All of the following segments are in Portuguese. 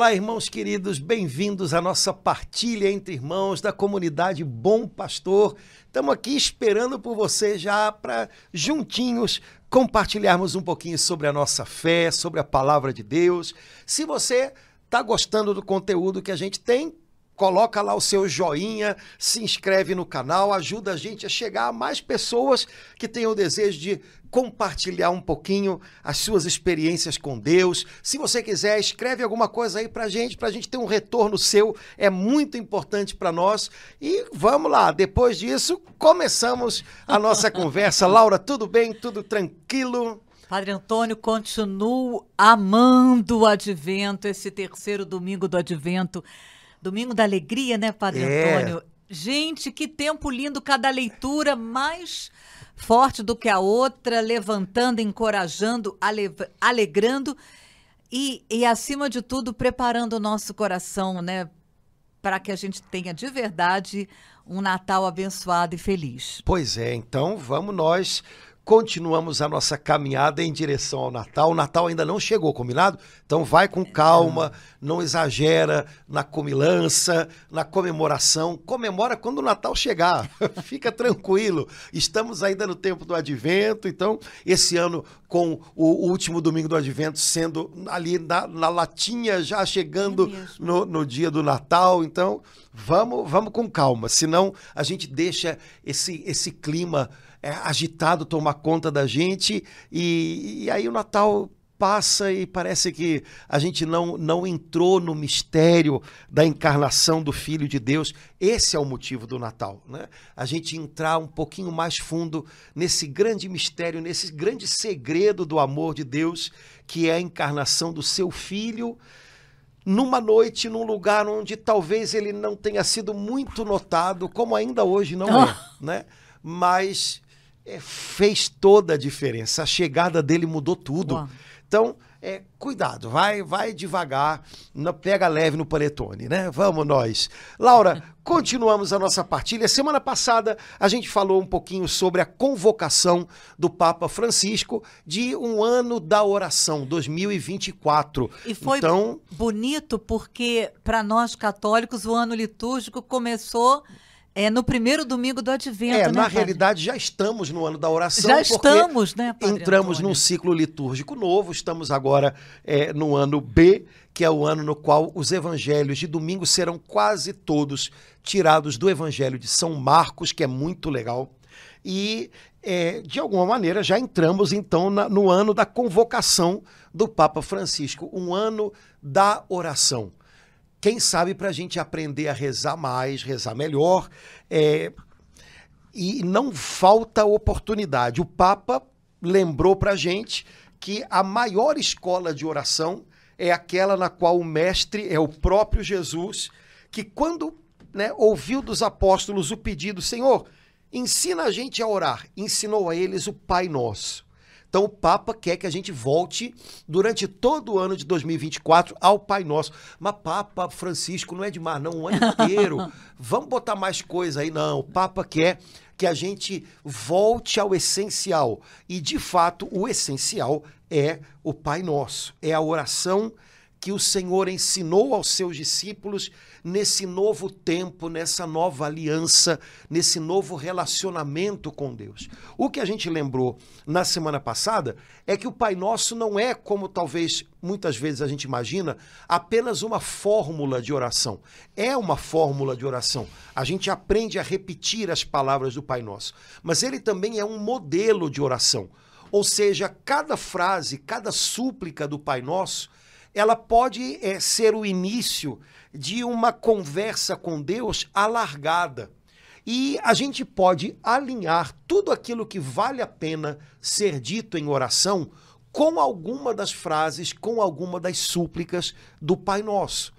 Olá, irmãos queridos, bem-vindos à nossa partilha entre irmãos da comunidade Bom Pastor. Estamos aqui esperando por você já para juntinhos compartilharmos um pouquinho sobre a nossa fé, sobre a palavra de Deus. Se você está gostando do conteúdo que a gente tem, coloca lá o seu joinha, se inscreve no canal, ajuda a gente a chegar a mais pessoas que tenham o desejo de compartilhar um pouquinho as suas experiências com Deus. Se você quiser, escreve alguma coisa aí pra gente, pra gente ter um retorno seu, é muito importante para nós. E vamos lá, depois disso, começamos a nossa conversa. Laura, tudo bem? Tudo tranquilo? Padre Antônio, continuo amando o advento, esse terceiro domingo do advento. Domingo da alegria, né, Padre É. Antônio? Gente, que tempo lindo, cada leitura mais forte do que a outra, levantando, encorajando, ale- alegrando e, e, acima de tudo, preparando o nosso coração, né, para que a gente tenha de verdade um Natal abençoado e feliz. Pois é, então vamos nós. Continuamos a nossa caminhada em direção ao Natal. O Natal ainda não chegou, combinado? Então vai com calma, não exagera na comilança, na comemoração. Comemora quando o Natal chegar. Fica tranquilo. Estamos ainda no tempo do advento, então esse ano com o último domingo do advento sendo ali na, na latinha, já chegando É no, no dia do Natal. Então, vamos, vamos com calma, senão a gente deixa esse, esse clima é, agitado tomar conta da gente e, e aí o Natal passa e parece que a gente não, não entrou no mistério da encarnação do Filho de Deus. Esse é o motivo do Natal, né? A gente entrar um pouquinho mais fundo nesse grande mistério, nesse grande segredo do amor de Deus, que é a encarnação do seu Filho numa noite, num lugar onde talvez ele não tenha sido muito notado, como ainda hoje não é, né? Mas é, fez toda a diferença. A chegada dele mudou tudo. Uau. Então, é, cuidado, vai, vai devagar, não pega leve no panetone, né? Vamos nós. Laura, continuamos a nossa partilha. Semana passada a gente falou um pouquinho sobre a convocação do Papa Francisco de um ano da oração, 2024. E foi então, bonito porque, para nós católicos, o ano litúrgico começou é, no primeiro domingo do advento. É, né, na padre? realidade já estamos no ano da oração. Já estamos, né, Padre Entramos Antônio? num ciclo litúrgico novo, estamos agora é, no ano B, que é o ano no qual os evangelhos de domingo serão quase todos tirados do evangelho de São Marcos, que é muito legal. E, é, de alguma maneira, já entramos então na- no ano da convocação do Papa Francisco, um ano da oração quem sabe para a gente aprender a rezar mais, rezar melhor. é, e não falta oportunidade. O Papa lembrou para a gente que a maior escola de oração é aquela na qual o mestre é o próprio Jesus, que quando né, ouviu dos apóstolos o pedido, Senhor, ensina a gente a orar, ensinou a eles o Pai Nosso. Então o Papa quer que a gente volte durante todo o ano de 2024 ao Pai Nosso. Mas Papa Francisco não é demais, não, o ano inteiro. Vamos botar mais coisa aí, não. O Papa quer que a gente volte ao essencial. E de fato, o essencial é o Pai Nosso, é a oração que o Senhor ensinou aos seus discípulos nesse novo tempo, nessa nova aliança, nesse novo relacionamento com Deus. O que a gente lembrou na semana passada é que o Pai Nosso não é, como talvez muitas vezes a gente imagina, apenas uma fórmula de oração. É uma fórmula de oração. A gente aprende a repetir as palavras do Pai Nosso. Mas ele também é um modelo de oração. Ou seja, cada frase, cada súplica do Pai Nosso ela pode é, ser o início de uma conversa com Deus alargada. E a gente pode alinhar tudo aquilo que vale a pena ser dito em oração com alguma das frases, com alguma das súplicas do Pai Nosso.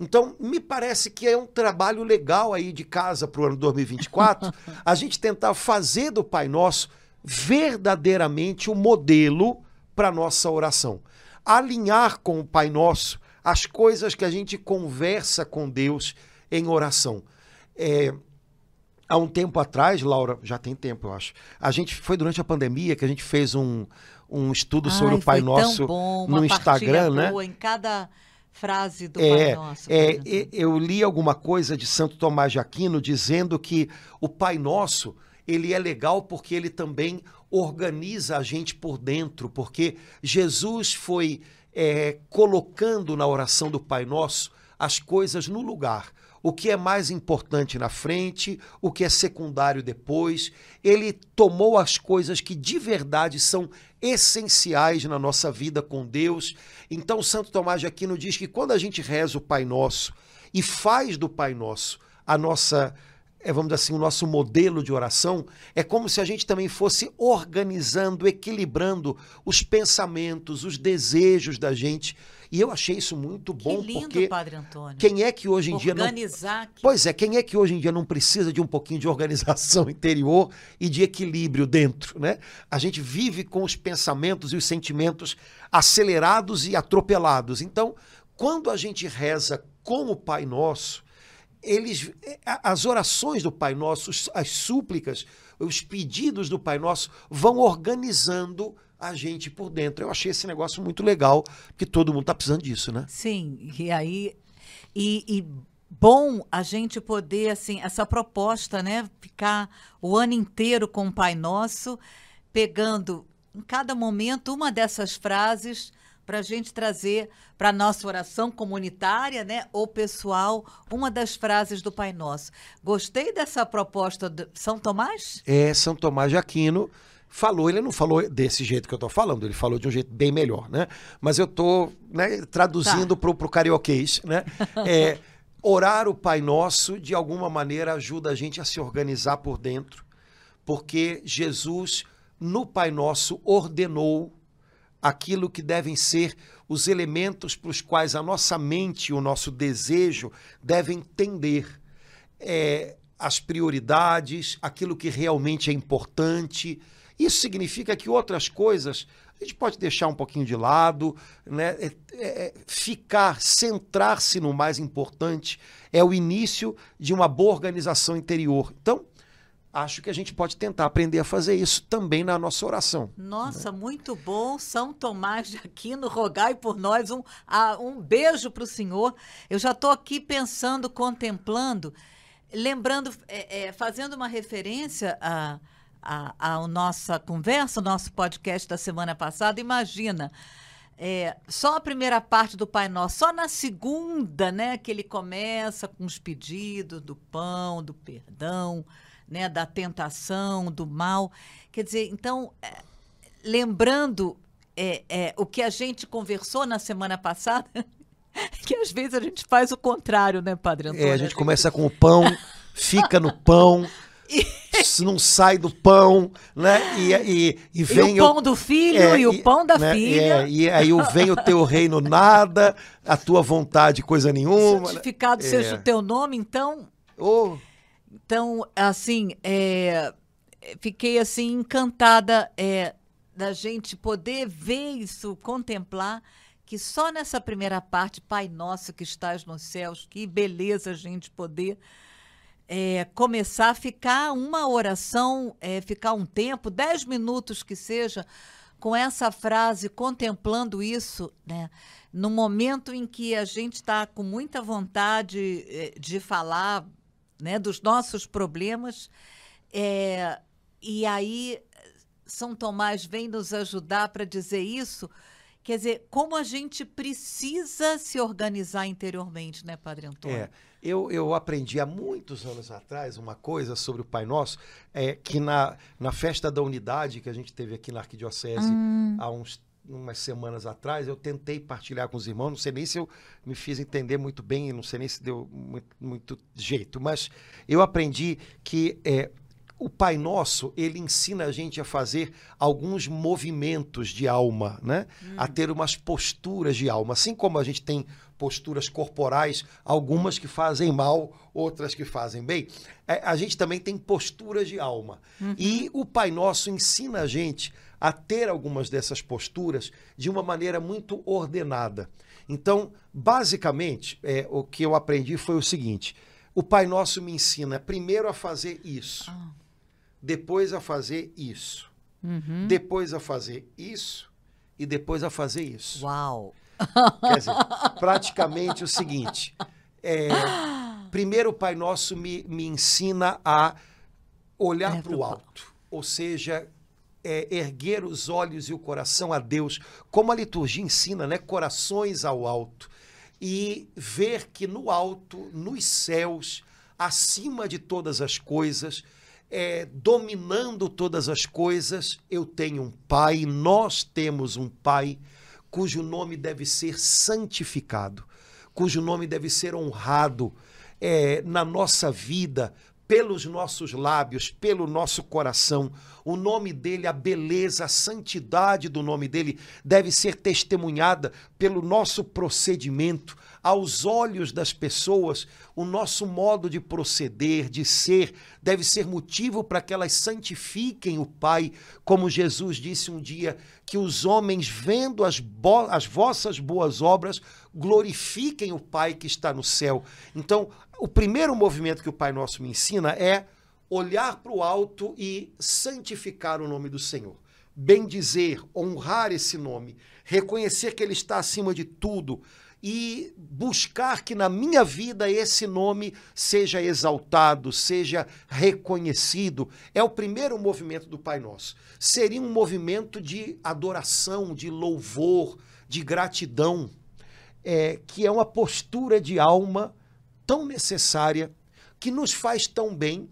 Então, me parece que é um trabalho legal aí de casa para o ano 2024, a gente tentar fazer do Pai Nosso verdadeiramente o modelo para nossa oração alinhar com o Pai Nosso as coisas que a gente conversa com Deus em oração. É, há um tempo atrás, Laura, já tem tempo, eu acho. A gente foi durante a pandemia que a gente fez um, um estudo sobre Ai, o Pai Nosso bom, no Instagram, né? boa Em cada frase do Pai É, Nosso. é, eu li alguma coisa de Santo Tomás de Aquino dizendo que o Pai Nosso ele é legal porque ele também organiza a gente por dentro, porque Jesus foi é, colocando na oração do Pai Nosso as coisas no lugar. O que é mais importante na frente, o que é secundário depois. Ele tomou as coisas que de verdade são essenciais na nossa vida com Deus. Então, Santo Tomás de Aquino diz que quando a gente reza o Pai Nosso e faz do Pai Nosso a nossa, é, vamos dizer assim, o nosso modelo de oração, é como se a gente também fosse organizando, equilibrando os pensamentos, os desejos da gente. E eu achei isso muito Que bom, lindo, porque Padre Antônio. quem é que hoje em dia não Organizar. que- Pois é, quem é que hoje em dia não precisa de um pouquinho de organização interior e de equilíbrio dentro, né? A gente vive com os pensamentos e os sentimentos acelerados e atropelados. Então, quando a gente reza com o Pai Nosso, eles, a- as orações do Pai Nosso, os- as súplicas, os pedidos do Pai Nosso vão organizando a gente por dentro. Eu achei esse negócio muito legal, porque todo mundo está precisando disso, né? Sim, e aí. E, e bom a gente poder, assim, essa proposta, né? Ficar o ano inteiro com o Pai Nosso, pegando em cada momento uma dessas frases para a gente trazer para a nossa oração comunitária, né? Ou pessoal, uma das frases do Pai Nosso. Gostei dessa proposta de São Tomás? é, São Tomás de Aquino falou, ele não falou desse jeito que eu estou falando, ele falou de um jeito bem melhor, né? Mas eu estou traduzindo Tá. pro, pro carioquês, né? É, orar o Pai Nosso, de alguma maneira, ajuda a gente a se organizar por dentro, porque Jesus, no Pai Nosso, ordenou aquilo que devem ser os elementos para os quais a nossa mente e o nosso desejo devem tender é, as prioridades, aquilo que realmente é importante. Isso significa que outras coisas a gente pode deixar um pouquinho de lado, né? É- é- ficar, centrar-se no mais importante é o início de uma boa organização interior. Então, acho que a gente pode tentar aprender a fazer isso também na nossa oração. Nossa, muito bom. São Tomás de Aquino, rogai por nós. Um, um beijo para o senhor. Eu já estou aqui pensando, contemplando, lembrando, é, é, fazendo uma referência a, a, a nossa conversa, o nosso podcast da semana passada. Imagina. é, só a primeira parte do Pai Nosso, só na segunda, né, que ele começa com os pedidos do pão, do perdão, né, da tentação, do mal. Quer dizer, então, é, lembrando é, é, o que a gente conversou na semana passada, que às vezes a gente faz o contrário, né, Padre Antônio? É, a gente começa com o pão, fica no pão, não sai do pão, né? E, e, e E vem o pão do filho é, e o pão da né, filha. é, e aí o vem o teu reino nada, a tua vontade coisa nenhuma. Santificado É. seja o teu nome, então Oh, Então, assim, é, fiquei assim encantada é, da gente poder ver isso, contemplar que só nessa primeira parte, Pai Nosso que estás nos céus, que beleza a gente poder é, começar a ficar uma oração, é, ficar um tempo, dez minutos que seja, com essa frase, contemplando isso, né? No momento em que a gente está com muita vontade eh, de falar né, dos nossos problemas, é, e aí São Tomás vem nos ajudar para dizer isso. Quer dizer, como a gente precisa se organizar interiormente, né, Padre Antônio? É, eu, eu aprendi há muitos anos atrás uma coisa sobre o Pai Nosso, é que na, na festa da unidade que a gente teve aqui na Arquidiocese há uns umas semanas atrás, eu tentei partilhar com os irmãos, não sei nem se eu me fiz entender muito bem, não sei nem se deu muito, muito jeito, mas eu aprendi que é, o Pai Nosso, ele ensina a gente a fazer alguns movimentos de alma, né? A ter umas posturas de alma. Assim como a gente tem posturas corporais, algumas que fazem mal, outras que fazem bem, é, a gente também tem posturas de alma. E o Pai Nosso ensina a gente a ter algumas dessas posturas de uma maneira muito ordenada. Então, basicamente, é, o que eu aprendi foi o seguinte: o Pai Nosso me ensina primeiro a fazer isso, Ah. depois a fazer isso, Uhum. depois a fazer isso e depois a fazer isso. Uau! Quer dizer, praticamente o seguinte: é, primeiro o Pai Nosso me, me ensina a olhar para o alto, ou seja, é, erguer os olhos e o coração a Deus, como a liturgia ensina, né? Corações ao alto. E ver que no alto, nos céus, acima de todas as coisas, é, dominando todas as coisas, eu tenho um Pai, nós temos um Pai cujo nome deve ser santificado, cujo nome deve ser honrado é, na nossa vida, pelos nossos lábios, pelo nosso coração. O nome dele, a beleza, a santidade do nome dele deve ser testemunhada pelo nosso procedimento. Aos olhos das pessoas, o nosso modo de proceder, de ser, deve ser motivo para que elas santifiquem o Pai, como Jesus disse um dia, que os homens, vendo as, as vossas boas obras, glorifiquem o Pai que está no céu. Então, o primeiro movimento que o Pai Nosso me ensina é olhar para o alto e santificar o nome do Senhor. Bendizer, honrar esse nome, reconhecer que Ele está acima de tudo e buscar que na minha vida esse nome seja exaltado, seja reconhecido. É o primeiro movimento do Pai Nosso. Seria um movimento de adoração, de louvor, de gratidão, é, que é uma postura de alma tão necessária, que nos faz tão bem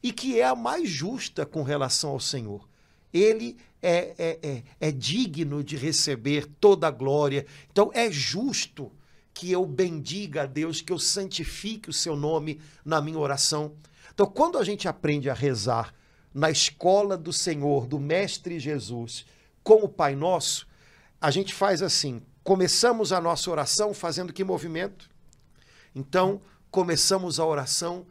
e que é a mais justa com relação ao Senhor. Ele é, é, é, é digno de receber toda a glória. Então é justo que eu bendiga a Deus, que eu santifique o seu nome na minha oração. Então, quando a gente aprende a rezar na escola do Senhor, do Mestre Jesus, com o Pai Nosso, a gente faz assim: começamos a nossa oração fazendo que movimento? Então, começamos a oração.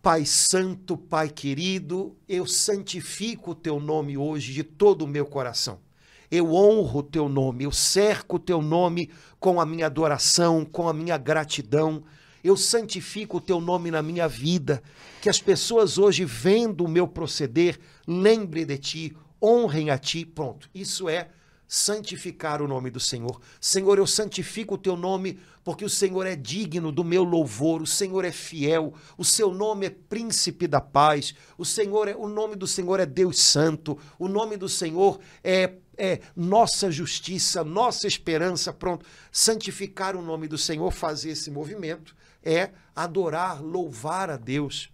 Pai Santo, Pai querido, eu santifico o teu nome hoje de todo o meu coração. Eu honro o teu nome, eu cerco o teu nome com a minha adoração, com a minha gratidão. Eu santifico o teu nome na minha vida. Que as pessoas hoje, vendo o meu proceder, lembrem de ti, honrem a ti. Pronto. Isso é santificar o nome do Senhor. Senhor, eu santifico o teu nome porque o Senhor é digno do meu louvor, o Senhor é fiel, o seu nome é príncipe da paz, o Senhor é o nome do Senhor é Deus santo, o nome do Senhor é é nossa justiça, nossa esperança, pronto. Santificar o nome do Senhor, fazer esse movimento é adorar, louvar a Deus.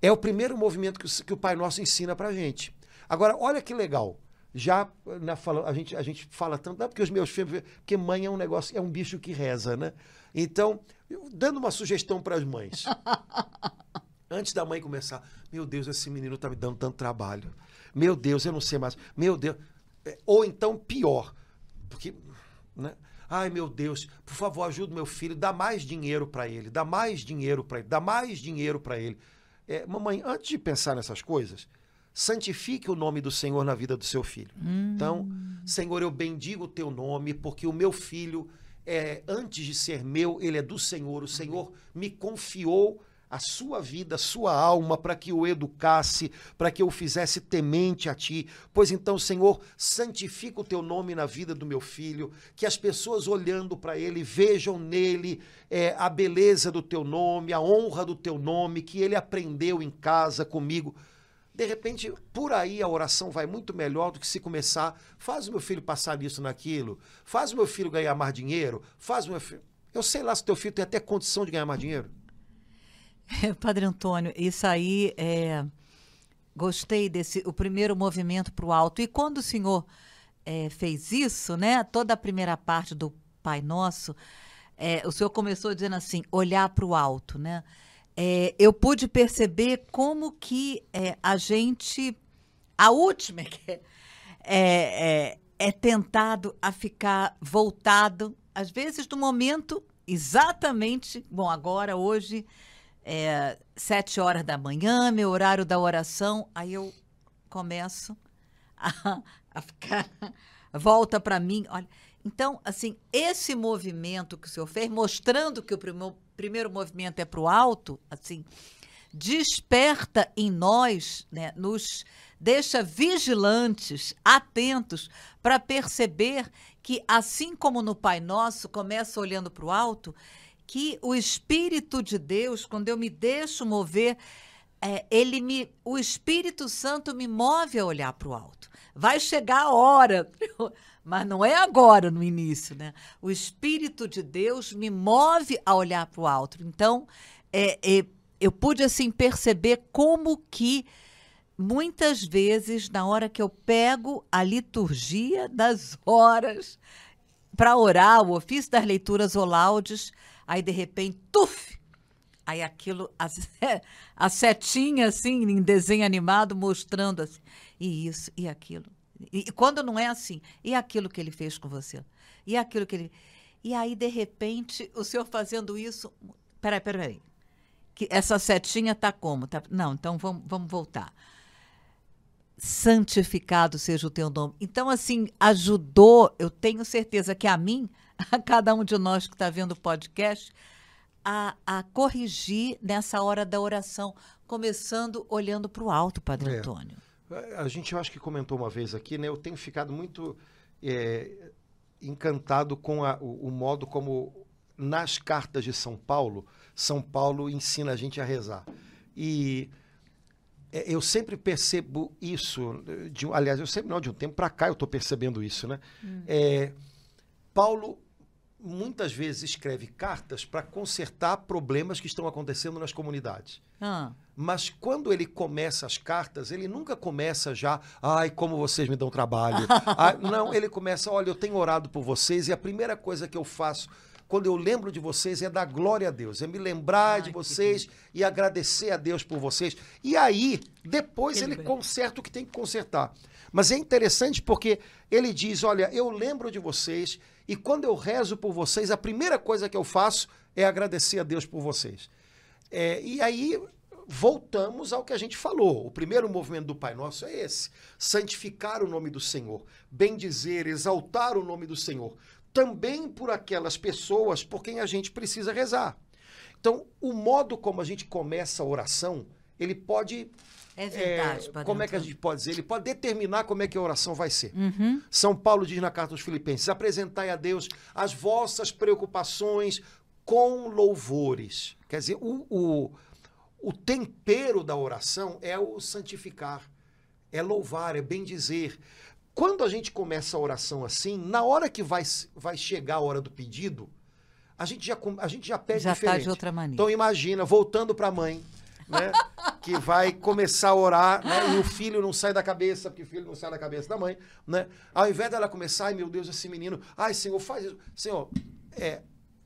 É o primeiro movimento que o, que o Pai Nosso ensina pra gente. Agora, olha que legal já na fala, a, gente, a gente fala tanto, não porque os meus filhos, porque mãe é um negócio, é um bicho que reza, né? Então, dando uma sugestão para as mães. Antes da mãe começar, meu Deus, esse menino tá me dando tanto trabalho. Meu Deus, eu não sei mais. Meu Deus. Ou então pior, porque, né? Ai, meu Deus, por favor, ajuda meu filho, dá mais dinheiro para ele, dá mais dinheiro para ele, dá mais dinheiro para ele. É, mamãe, antes de pensar nessas coisas, santifique o nome do Senhor na vida do seu filho. Hum. Então, Senhor, eu bendigo o teu nome, porque o meu filho, é, antes de ser meu, ele é do Senhor. O Senhor me confiou a sua vida, a sua alma, para que o educasse, para que eu o fizesse temente a ti. Pois então, Senhor, santifica o teu nome na vida do meu filho, que as pessoas olhando para ele vejam nele é, a beleza do teu nome, a honra do teu nome, que ele aprendeu em casa comigo. De repente, por aí a oração vai muito melhor do que se começar. Faz o meu filho passar nisso, naquilo. Faz o meu filho ganhar mais dinheiro. Faz o meu filho. Eu sei lá se teu filho tem até condição de ganhar mais dinheiro. Padre Antônio, isso aí é. Gostei desse o primeiro movimento para o alto. E quando o senhor é, fez isso, né? Toda a primeira parte do Pai Nosso, é, o senhor começou dizendo assim, olhar para o alto, né? É, eu pude perceber como que é, a gente, a última que é, é, é tentado a ficar voltado, às vezes no momento exatamente, bom, agora, hoje, é, sete horas da manhã, meu horário da oração, aí eu começo a, a ficar, volta para mim, olha. Então, assim, esse movimento que o senhor fez, mostrando que o primo, primeiro movimento é para o alto, assim, desperta em nós, né, nos deixa vigilantes, atentos, para perceber que, assim como no Pai Nosso, começa olhando para o alto, que o Espírito de Deus, quando eu me deixo mover, é, ele me, o Espírito Santo me move a olhar para o alto. Vai chegar a hora, mas não é agora no início, né? O Espírito de Deus me move a olhar para o alto. Então, é, é, eu pude assim perceber como que muitas vezes, na hora que eu pego a liturgia das horas para orar, o ofício das leituras ou laudes, aí de repente, tuf! Aí aquilo, a, a setinha assim, em desenho animado, mostrando assim, e isso, e aquilo. E, quando não é assim, e aquilo que ele fez com você? E aquilo que ele. E aí, de repente, o senhor fazendo isso. Peraí, peraí. Que essa setinha tá como? Tá, não, então vamos, vamos voltar santificado seja o teu nome. Então, assim, ajudou, eu tenho certeza que a mim, a cada um de nós que está vendo o podcast, a, a, corrigir nessa hora da oração, começando olhando para o alto, Padre é. Antônio. A gente, eu acho que comentou uma vez aqui, né? Eu tenho ficado muito é, encantado com a, o, o modo como, nas cartas de São Paulo, São Paulo ensina a gente a rezar. E é, eu sempre percebo isso, de, aliás, eu sempre não, de um tempo para cá eu estou percebendo isso, né? Hum. É, Paulo muitas vezes escreve cartas para consertar problemas que estão acontecendo nas comunidades. Ah. Mas quando ele começa as cartas, ele nunca começa já, ai, como vocês me dão trabalho. ah, não, ele começa, olha, eu tenho orado por vocês e a primeira coisa que eu faço quando eu lembro de vocês, é dar glória a Deus, é me lembrar Ai, de vocês e agradecer a Deus por vocês. E aí, depois ele, ele conserta o que tem que consertar. Mas é interessante porque ele diz: Olha, eu lembro de vocês e quando eu rezo por vocês, a primeira coisa que eu faço é agradecer a Deus por vocês. É, e aí voltamos ao que a gente falou. O primeiro movimento do Pai Nosso é esse: santificar o nome do Senhor, bendizer, exaltar o nome do Senhor também por aquelas pessoas por quem a gente precisa rezar. Então, o modo como a gente começa a oração, ele pode. É verdade, é, Como é que a gente pode dizer? Ele pode determinar como é que a oração vai ser. Uhum. São Paulo diz na carta aos Filipenses: apresentai a Deus as vossas preocupações com louvores. Quer dizer, o, o, o tempero da oração é o santificar, é louvar, é bem dizer. Quando a gente começa a oração assim, na hora que vai, vai chegar a hora do pedido, a gente já, a gente já pede já diferente. Tá de outra maneira. Então imagina, voltando para a mãe, né, que vai começar a orar, né, e o filho não sai da cabeça, porque o filho não sai da cabeça da mãe, né? Ao invés dela começar, ai meu Deus, esse menino, ai Senhor, faz isso. Senhor, é,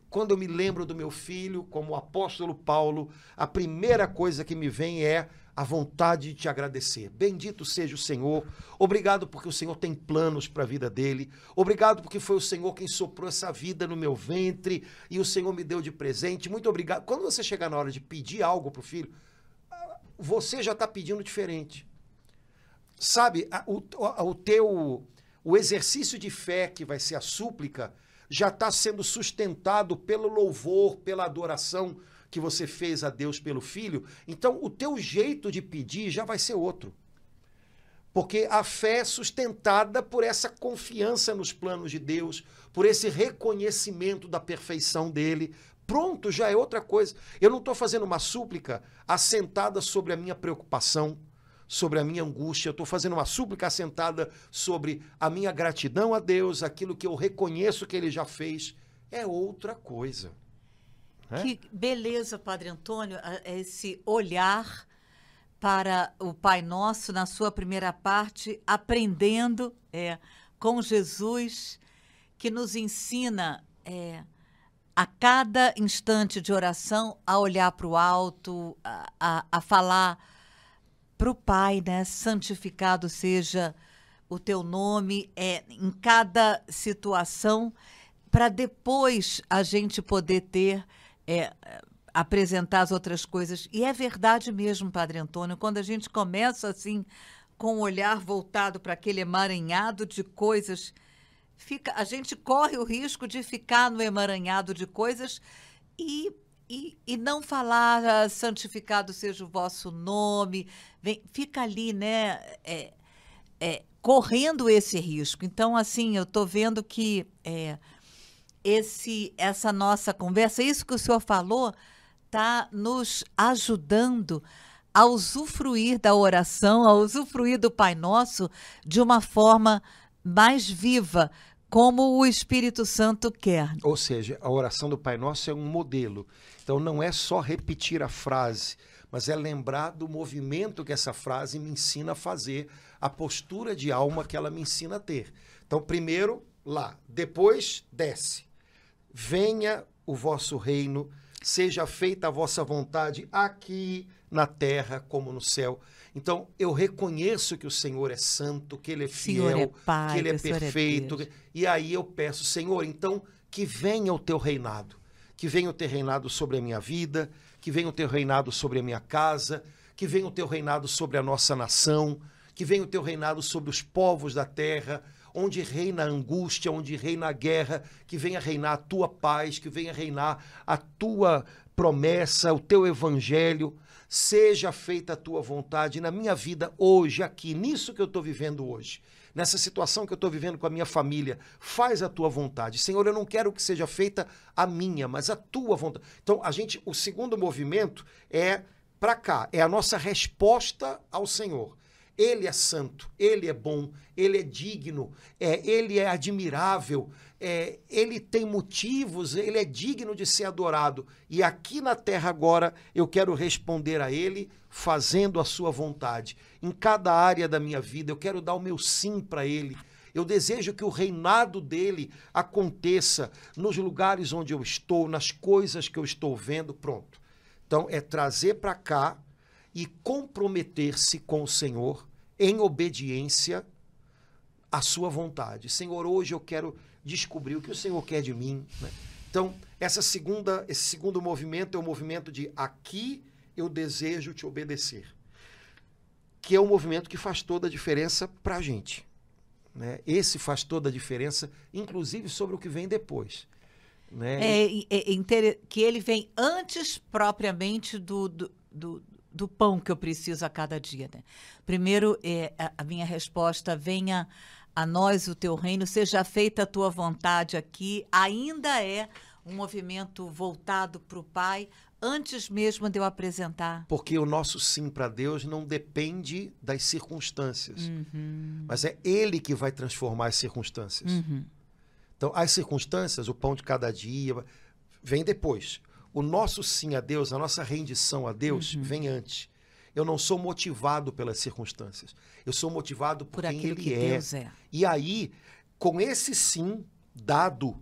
quando eu me lembro do meu filho, como o apóstolo Paulo, a primeira coisa que me vem é a vontade de te agradecer. Bendito seja o Senhor. Obrigado porque o Senhor tem planos para a vida dele. Obrigado porque foi o Senhor quem soprou essa vida no meu ventre e o Senhor me deu de presente. Muito obrigado. Quando você chegar na hora de pedir algo para o filho, você já está pedindo diferente. Sabe, o, o teu o exercício de fé que vai ser a súplica já está sendo sustentado pelo louvor, pela adoração que você fez a Deus pelo filho, então o teu jeito de pedir já vai ser outro. Porque a fé é sustentada por essa confiança nos planos de Deus, por esse reconhecimento da perfeição dele. Pronto, já é outra coisa. Eu não estou fazendo uma súplica assentada sobre a minha preocupação, sobre a minha angústia. Eu estou fazendo uma súplica assentada sobre a minha gratidão a Deus, aquilo que eu reconheço que ele já fez. É outra coisa. É? Que beleza, Padre Antônio, esse olhar para o Pai Nosso na sua primeira parte, aprendendo é, com Jesus, que nos ensina é, a cada instante de oração a olhar para o alto, a, a, a falar para o Pai, né? Santificado seja o teu nome, é, em cada situação, para depois a gente poder ter é, apresentar as outras coisas. E é verdade mesmo, Padre Antônio, quando a gente começa assim, com o olhar voltado para aquele emaranhado de coisas, fica, a gente corre o risco de ficar no emaranhado de coisas e, e, e não falar ah, santificado seja o vosso nome, vem, fica ali, né? É, é, correndo esse risco. Então, assim, eu estou vendo que é, esse, essa nossa conversa, isso que o senhor falou, está nos ajudando a usufruir da oração, a usufruir do Pai Nosso de uma forma mais viva, como o Espírito Santo quer. Ou seja, a oração do Pai Nosso é um modelo. Então não é só repetir a frase, mas é lembrar do movimento que essa frase me ensina a fazer, a postura de alma que ela me ensina a ter. Então, primeiro, lá, depois, desce. Venha o vosso reino, seja feita a vossa vontade aqui na terra como no céu. Então, eu reconheço que o Senhor é santo, que ele é fiel, é pai, que ele é que perfeito. É e aí eu peço, Senhor, então que venha o teu reinado, que venha o teu reinado sobre a minha vida, que venha o teu reinado sobre a minha casa, que venha o teu reinado sobre a nossa nação, que venha o teu reinado sobre os povos da terra, onde reina a angústia, onde reina a guerra, que venha reinar a tua paz, que venha reinar a tua promessa, o teu evangelho seja feita a tua vontade na minha vida hoje, aqui, nisso que eu estou vivendo hoje, nessa situação que eu estou vivendo com a minha família. Faz a tua vontade. Senhor, eu não quero que seja feita a minha, mas a tua vontade. Então, a gente, o segundo movimento é para cá, é a nossa resposta ao Senhor. Ele é santo, ele é bom, ele é digno, é, ele é admirável, é, ele tem motivos, ele é digno de ser adorado. E aqui na terra agora eu quero responder a ele fazendo a sua vontade. Em cada área da minha vida eu quero dar o meu sim para ele. Eu desejo que o reinado dele aconteça nos lugares onde eu estou, nas coisas que eu estou vendo. Pronto. Então é trazer para cá e comprometer-se com o Senhor em obediência à sua vontade. Senhor, hoje eu quero descobrir o que o Senhor quer de mim. Né? Então, essa segunda, esse segundo movimento é o movimento de aqui eu desejo te obedecer, que é um movimento que faz toda a diferença para a gente. Né? Esse faz toda a diferença, inclusive sobre o que vem depois. Né? É, é, é que ele vem antes propriamente do, do, do, do, pão que eu preciso a cada dia. Né? Primeiro, é, a, minha resposta venha a nós o teu reino, seja feita a tua vontade aqui, ainda é um movimento voltado para o Pai, antes mesmo de eu apresentar. Porque o nosso sim para Deus não depende das circunstâncias, uhum. mas é Ele que vai transformar as circunstâncias. Uhum. Então, as circunstâncias, o pão de cada dia, vem depois. O nosso sim a Deus, a nossa rendição a Deus, uhum. vem antes. Eu não sou motivado pelas circunstâncias. Eu sou motivado por, por quem ele que é. é. E aí, com esse sim dado,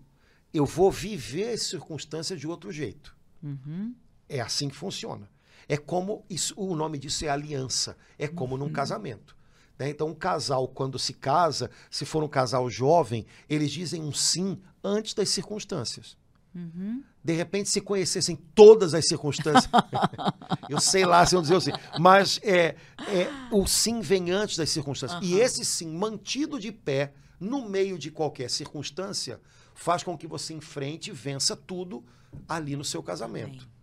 eu vou viver as circunstâncias de outro jeito. Uhum. É assim que funciona. É como isso, o nome disso é aliança. É como uhum. num casamento. Né? Então, um casal, quando se casa, se for um casal jovem, eles dizem um sim antes das circunstâncias. Uhum. De repente, se conhecessem todas as circunstâncias, eu sei lá se eu dizer assim, mas é, é, o sim vem antes das circunstâncias. Uhum. E esse sim, mantido de pé, no meio de qualquer circunstância, faz com que você enfrente e vença tudo ali no seu casamento. Amém.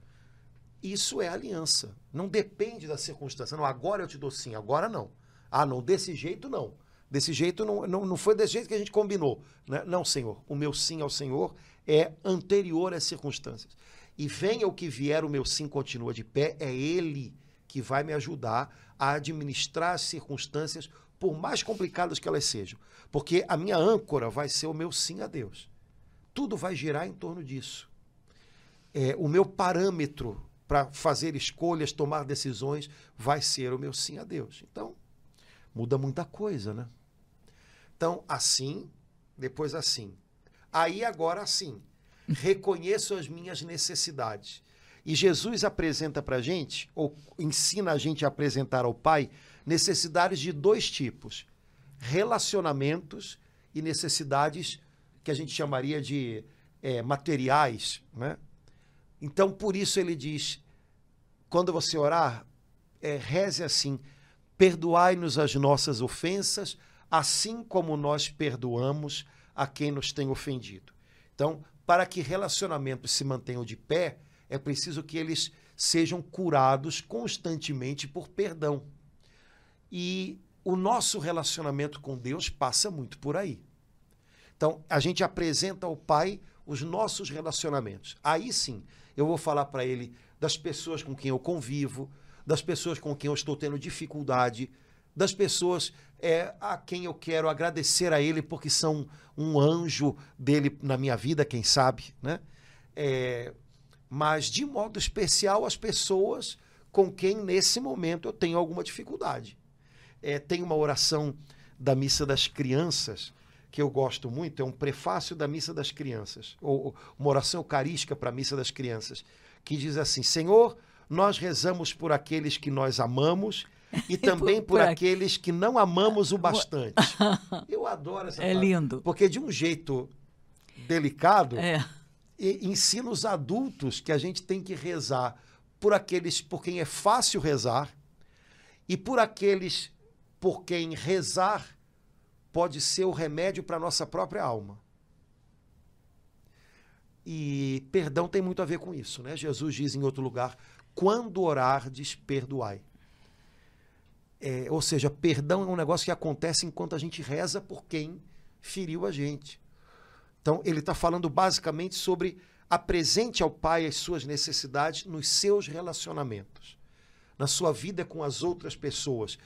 Isso é aliança. Não depende da circunstância. Não, agora eu te dou sim, agora não. Ah, não, desse jeito não. Desse jeito não, não, não foi desse jeito que a gente combinou. Né? Não, Senhor. O meu sim ao Senhor é anterior às circunstâncias. E venha o que vier, o meu sim continua de pé, é Ele que vai me ajudar a administrar as circunstâncias, por mais complicadas que elas sejam. Porque a minha âncora vai ser o meu sim a Deus. Tudo vai girar em torno disso. É, o meu parâmetro para fazer escolhas, tomar decisões, vai ser o meu sim a Deus. Então, muda muita coisa, né? Então, assim, depois assim. Aí agora sim, reconheço as minhas necessidades. E Jesus apresenta para a gente, ou ensina a gente a apresentar ao Pai, necessidades de dois tipos: relacionamentos e necessidades que a gente chamaria de é, materiais. Né? Então, por isso ele diz: quando você orar, é, reze assim: perdoai-nos as nossas ofensas, assim como nós perdoamos a quem nos tem ofendido. Então, para que relacionamentos se mantenham de pé, é preciso que eles sejam curados constantemente por perdão. E o nosso relacionamento com Deus passa muito por aí. Então, a gente apresenta ao Pai os nossos relacionamentos. Aí sim, eu vou falar para ele das pessoas com quem eu convivo, das pessoas com quem eu estou tendo dificuldade, das pessoas é, a quem eu quero agradecer a ele porque são um anjo dele na minha vida, quem sabe, né? É, mas de modo especial as pessoas com quem nesse momento eu tenho alguma dificuldade. É, tem uma oração da missa das crianças que eu gosto muito, é um prefácio da missa das crianças, ou uma oração eucarística para a missa das crianças, que diz assim: Senhor, nós rezamos por aqueles que nós amamos e também por, por aqueles que não amamos o bastante. Eu adoro essa É lindo. Porque de um jeito delicado, É. ensina os adultos que a gente tem que rezar por aqueles por quem é fácil rezar e por aqueles por quem rezar pode ser o remédio para a nossa própria alma. E perdão tem muito a ver com isso, né? Jesus diz em outro lugar: quando orardes, perdoai. É, ou seja, perdão é um negócio que acontece enquanto a gente reza por quem feriu a gente. Então, ele está falando basicamente sobre apresente ao Pai as suas necessidades nos seus relacionamentos, na sua vida com as outras pessoas.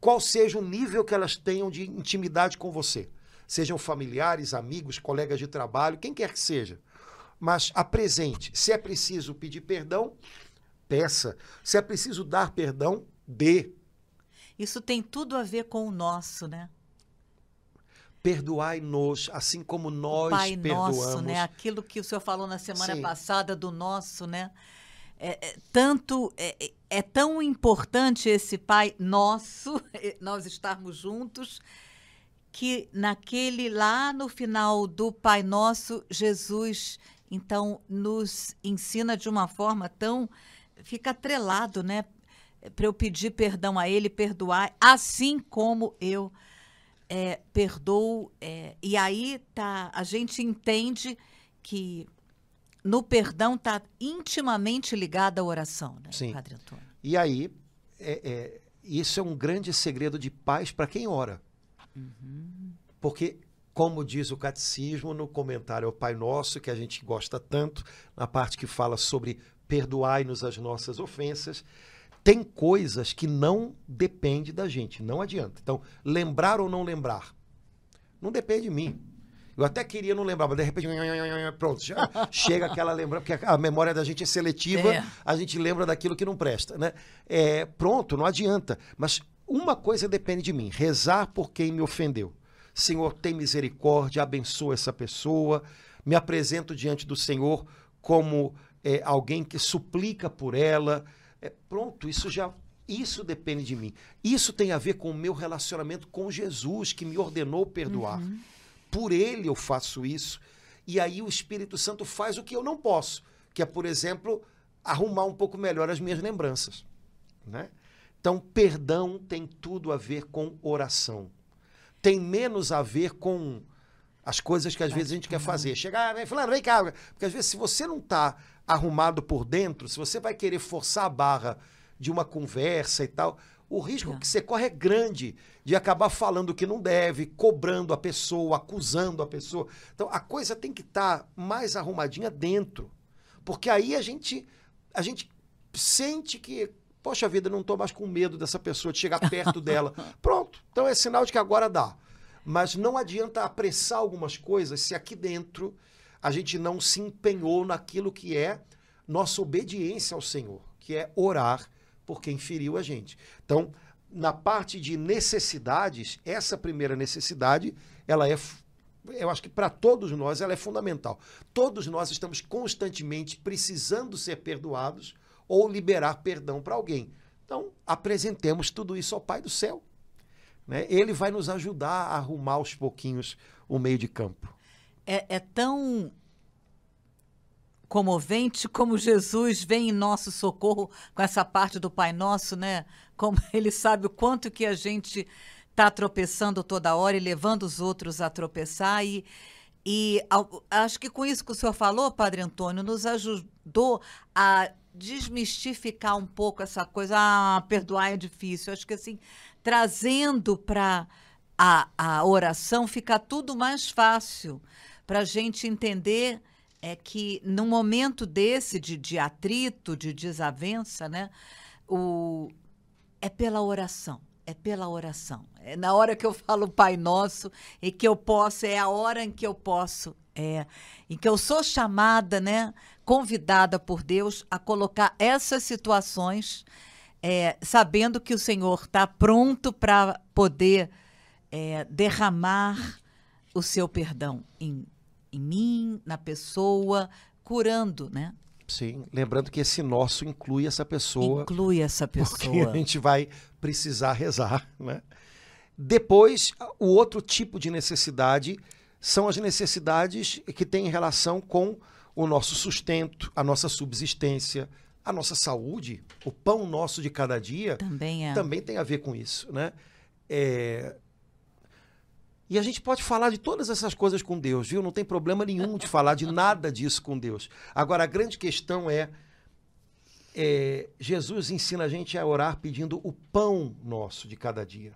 Qual seja o nível que elas tenham de intimidade com você. Sejam familiares, amigos, colegas de trabalho, quem quer que seja. Mas apresente. Se é preciso pedir perdão, peça. Se é preciso dar perdão, dê. Isso tem tudo a ver com o nosso, né? Perdoai-nos, assim como nós Pai perdoamos. nosso, né? Aquilo que o senhor falou na semana Sim. passada do nosso, né? É, é, tanto é, é- é tão importante esse Pai nosso, eh, nós estarmos juntos, que naquele lá no final do Pai Nosso, Jesus então nos ensina de uma forma tão fica atrelado, né? Para eu pedir perdão a Ele, perdoar, assim como eu é, perdoo. é, e aí tá, a gente entende que no perdão está intimamente ligada a oração, né, Sim. Padre Antônio? E aí, é- é, isso é um grande segredo de paz para quem ora. Porque, como diz o catecismo no comentário ao Pai Nosso, que a gente gosta tanto, na parte que fala sobre perdoai-nos as nossas ofensas, tem coisas que não depende da gente, não adianta. Então, lembrar ou não lembrar, não depende de mim. Eu até queria não lembrar, mas de repente, pronto, chega aquela lembrança, porque a memória da gente é seletiva, É. a gente lembra daquilo que não presta, né? É, pronto, não adianta. Mas uma coisa depende de mim: rezar por quem me ofendeu. Senhor, tem misericórdia, abençoa essa pessoa. Me apresento diante do Senhor como é, alguém que suplica por ela. É, pronto, isso já. Isso depende de mim. Isso tem a ver com o meu relacionamento com Jesus, que me ordenou perdoar. Por ele eu faço isso. E aí o Espírito Santo faz o que eu não posso, que é, por exemplo, arrumar um pouco melhor as minhas lembranças. Né? Então, perdão tem tudo a ver com oração. Tem menos a ver com as coisas que às vezes a gente quer fazer. Chegar, vem, fulano, vem cá. Porque às vezes, se você não está arrumado por dentro, se você vai querer forçar a barra de uma conversa e tal, o risco É. que você corre é grande de acabar falando o que não deve, cobrando a pessoa, acusando a pessoa. Então, a coisa tem que estar mais arrumadinha dentro. Porque aí a gente, a gente sente que, poxa vida, não estou mais com medo dessa pessoa, de chegar perto dela. Pronto. Então é sinal de que agora dá. Mas não adianta apressar algumas coisas se aqui dentro a gente não se empenhou naquilo que é nossa obediência ao Senhor, que é orar por quem feriu a gente. Então, na parte de necessidades, essa primeira necessidade, ela é eu acho que para todos nós ela é fundamental. Todos nós estamos constantemente precisando ser perdoados ou liberar perdão para alguém. Então, apresentemos tudo isso ao Pai do céu. Né? Ele vai nos ajudar a arrumar aos pouquinhos o meio de campo. É, é tão comovente como Jesus vem em nosso socorro com essa parte do Pai Nosso, né? Como ele sabe o quanto que a gente está tropeçando toda hora e levando os outros a tropeçar. E E acho que com isso que o senhor falou, Padre Antônio, nos ajudou a desmistificar um pouco essa coisa. Ah, perdoar é difícil. Acho que assim, trazendo para a, a oração fica tudo mais fácil para a gente entender é que num momento desse de, de atrito, de desavença, né, o, é pela oração. É pela oração. É na hora que eu falo Pai Nosso e que eu posso, é a hora em que eu posso, é, em que eu sou chamada, né, convidada por Deus a colocar essas situações, é, sabendo que o Senhor está pronto para poder é, derramar o seu perdão em, em mim, na pessoa, curando, né? Sim, lembrando que esse nosso inclui essa pessoa. Inclui essa Porque pessoa. a gente vai precisar rezar, né? Depois, o outro tipo de necessidade são as necessidades que têm relação com o nosso sustento, a nossa subsistência, a nossa saúde, o pão nosso de cada dia Também é. também tem a ver com isso, né? É, E a gente pode falar de todas essas coisas com Deus, viu? Não tem problema nenhum de falar de nada disso com Deus. Agora, a grande questão é, é, Jesus ensina a gente a orar pedindo o pão nosso de cada dia.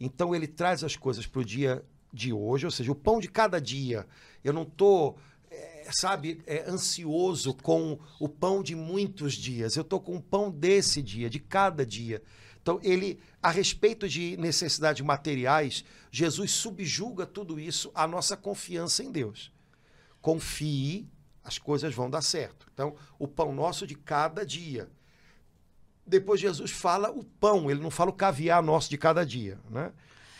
Então, ele traz as coisas para o dia de hoje, ou seja, o pão de cada dia. Eu não estou, sabe, é, ansioso com o pão de muitos dias. Eu estou com o pão desse dia, de cada dia. Então, ele, a respeito de necessidades materiais, Jesus subjuga tudo isso à nossa confiança em Deus. Confie, as coisas vão dar certo. Então, o pão nosso de cada dia. Depois Jesus fala o pão, ele não fala o caviar nosso de cada dia, né?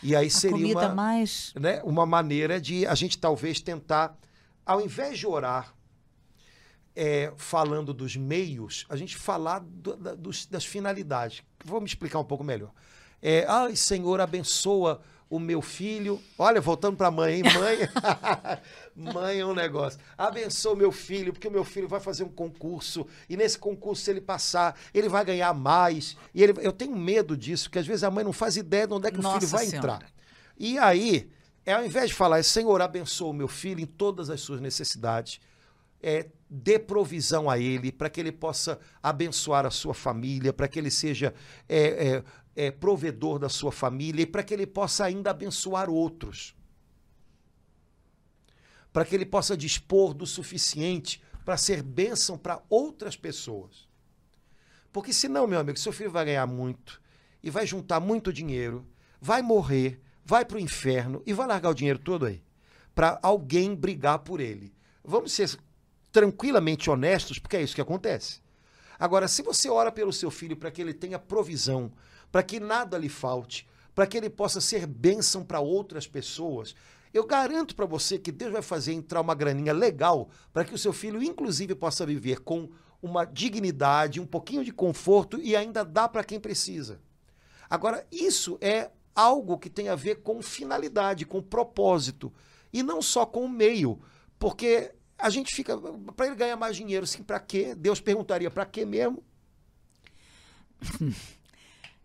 E aí a seria uma, mais né, uma maneira de a gente talvez tentar, ao invés de orar é, falando dos meios, a gente falar do- da- dos- das finalidades. Vou me explicar um pouco melhor. É, Ai, Senhor, abençoa o meu filho. Olha, voltando para a mãe, hein? Mãe, mãe é um negócio. Abençoa o meu filho, porque o meu filho vai fazer um concurso e nesse concurso, se ele passar, ele vai ganhar mais. E ele, eu tenho medo disso, porque às vezes a mãe não faz ideia de onde é que o Nossa filho vai Senhora. entrar. E aí, é, ao invés de falar, Senhor, abençoa o meu filho em todas as suas necessidades, é, dê provisão a ele, para que ele possa abençoar a sua família, para que ele seja é, é, é, provedor da sua família e para que ele possa ainda abençoar outros. Para que ele possa dispor do suficiente para ser bênção para outras pessoas. Porque senão, meu amigo, seu filho vai ganhar muito e vai juntar muito dinheiro, vai morrer, vai para o inferno e vai largar o dinheiro todo aí para alguém brigar por ele. Vamos ser tranquilamente honestos, porque é isso que acontece. Agora, se você ora pelo seu filho para que ele tenha provisão, para que nada lhe falte, para que ele possa ser bênção para outras pessoas, eu garanto para você que Deus vai fazer entrar uma graninha legal para que o seu filho, inclusive, possa viver com uma dignidade, um pouquinho de conforto e ainda dá para quem precisa. Agora, isso é algo que tem a ver com finalidade, com propósito, e não só com o meio, porque a gente fica para ele ganhar mais dinheiro, sim, para quê? Deus perguntaria para quê mesmo?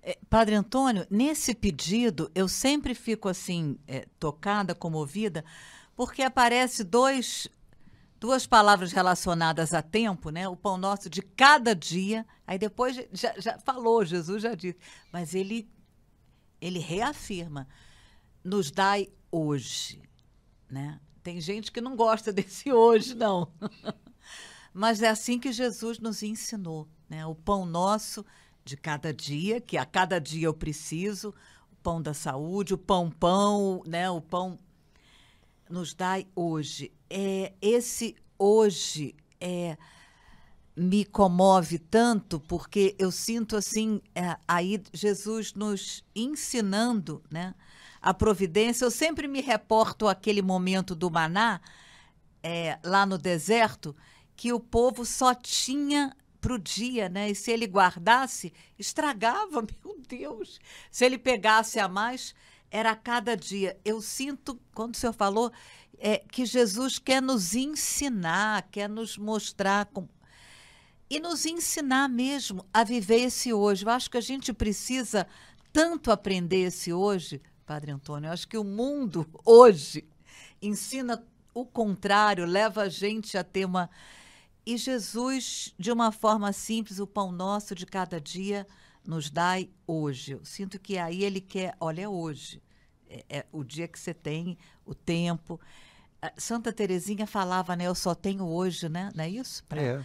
É, Padre Antônio, nesse pedido eu sempre fico assim é, tocada, comovida, porque aparece dois duas palavras relacionadas a tempo, né? O pão nosso de cada dia. Aí depois já, já falou, Jesus já disse, mas ele ele reafirma: nos dai hoje, né? Tem gente que não gosta desse hoje, não. Mas é assim que Jesus nos ensinou, né? O pão nosso de cada dia, que a cada dia eu preciso, o pão da saúde, o pão pão, né? O pão nos dai hoje. É esse hoje é me comove tanto porque eu sinto assim é, aí Jesus nos ensinando, né? A providência. Eu sempre me reporto àquele momento do maná é, lá no deserto que o povo só tinha para o dia, né? E se ele guardasse, estragava, meu Deus. Se ele pegasse a mais, era a cada dia. Eu sinto, quando o senhor falou, é, que Jesus quer nos ensinar, quer nos mostrar e nos ensinar mesmo a viver esse hoje. Eu acho que a gente precisa tanto aprender esse hoje, Padre Antônio. Eu acho que o mundo hoje ensina o contrário leva a gente a ter uma. E Jesus, de uma forma simples, o pão nosso de cada dia nos dai hoje. Eu sinto que aí ele quer, olha, é hoje. É, é o dia que você tem, o tempo. Santa Terezinha falava, né? Eu só tenho hoje, né? Não é isso? Pra... É.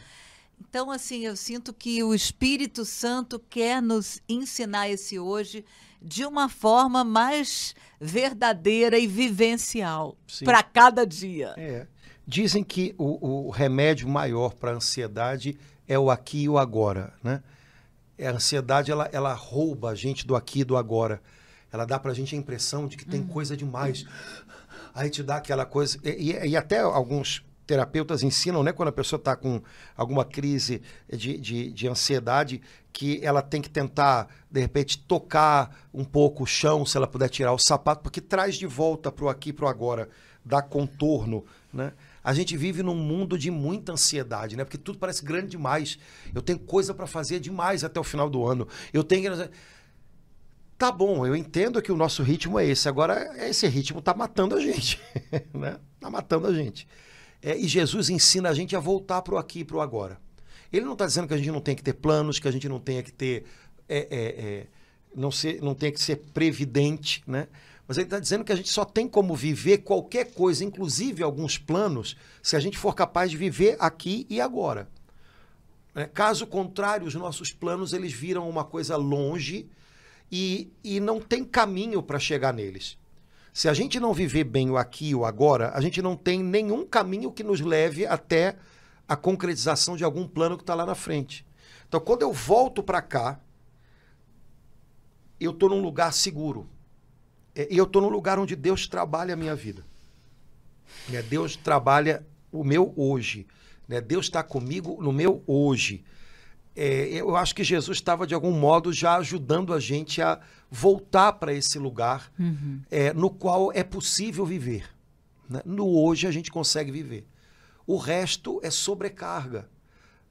Então, assim, eu sinto que o Espírito Santo quer nos ensinar esse hoje de uma forma mais verdadeira e vivencial para cada dia. É. Dizem que o, o remédio maior para a ansiedade é o aqui e o agora, né? A ansiedade, ela, ela rouba a gente do aqui e do agora. Ela dá para a gente a impressão de que tem uhum. coisa demais. Aí te dá aquela coisa... E, e, e até alguns terapeutas ensinam, né, quando a pessoa está com alguma crise de, de, de, ansiedade, que ela tem que tentar, de repente, tocar um pouco o chão, se ela puder tirar o sapato, porque traz de volta para o aqui para o agora, dá contorno, né? A gente vive num mundo de muita ansiedade, né? Porque tudo parece grande demais. Eu tenho coisa para fazer demais até o final do ano. Eu tenho Tá bom, eu entendo que o nosso ritmo é esse. Agora, esse ritmo tá matando a gente, né? Tá matando a gente. É, e Jesus ensina a gente a voltar para o aqui e para o agora. Ele não está dizendo que a gente não tem que ter planos, que a gente não tenha que ter. É, é, é, não, ser, não tenha que ser previdente, né? Mas ele está dizendo que a gente só tem como viver qualquer coisa, inclusive alguns planos, se a gente for capaz de viver aqui e agora. É, caso contrário, os nossos planos eles viram uma coisa longe e, e não tem caminho para chegar neles. Se a gente não viver bem o aqui e o agora, a gente não tem nenhum caminho que nos leve até a concretização de algum plano que está lá na frente. Então, quando eu volto para cá, eu estou num lugar seguro. É, e eu estou num lugar onde Deus trabalha a minha vida. Né? Deus trabalha o meu hoje. Né? Deus está comigo no meu hoje é, eu acho que Jesus estava, de algum modo, já ajudando a gente a voltar para esse lugar uhum. é, no qual é possível viver. Né? No hoje a gente consegue viver. O resto é sobrecarga.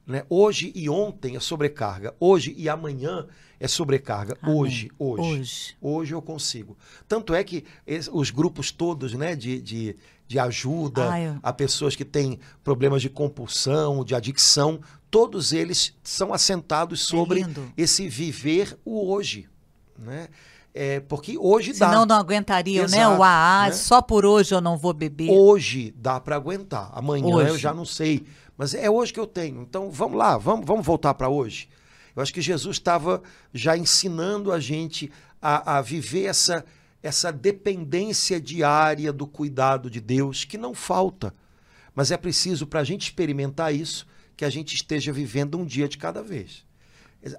Né? Hoje e ontem é sobrecarga. Hoje e amanhã é sobrecarga. Hoje, hoje, hoje. Hoje eu consigo. Tanto é que os grupos todos né, de, de, de ajuda Ai, a pessoas que têm problemas de compulsão, de adicção, todos eles são assentados é sobre é esse viver o hoje, né? É, porque hoje Senão dá. Senão não aguentariam, né? O AA, né? só por hoje eu não vou beber. Hoje dá para aguentar. Amanhã hoje. eu já não sei. Mas é hoje que eu tenho. Então vamos lá, vamos, vamos voltar para hoje. Eu acho que Jesus estava já ensinando a gente a, a viver essa, essa dependência diária do cuidado de Deus, que não falta. Mas é preciso, para a gente experimentar isso, que a gente esteja vivendo um dia de cada vez.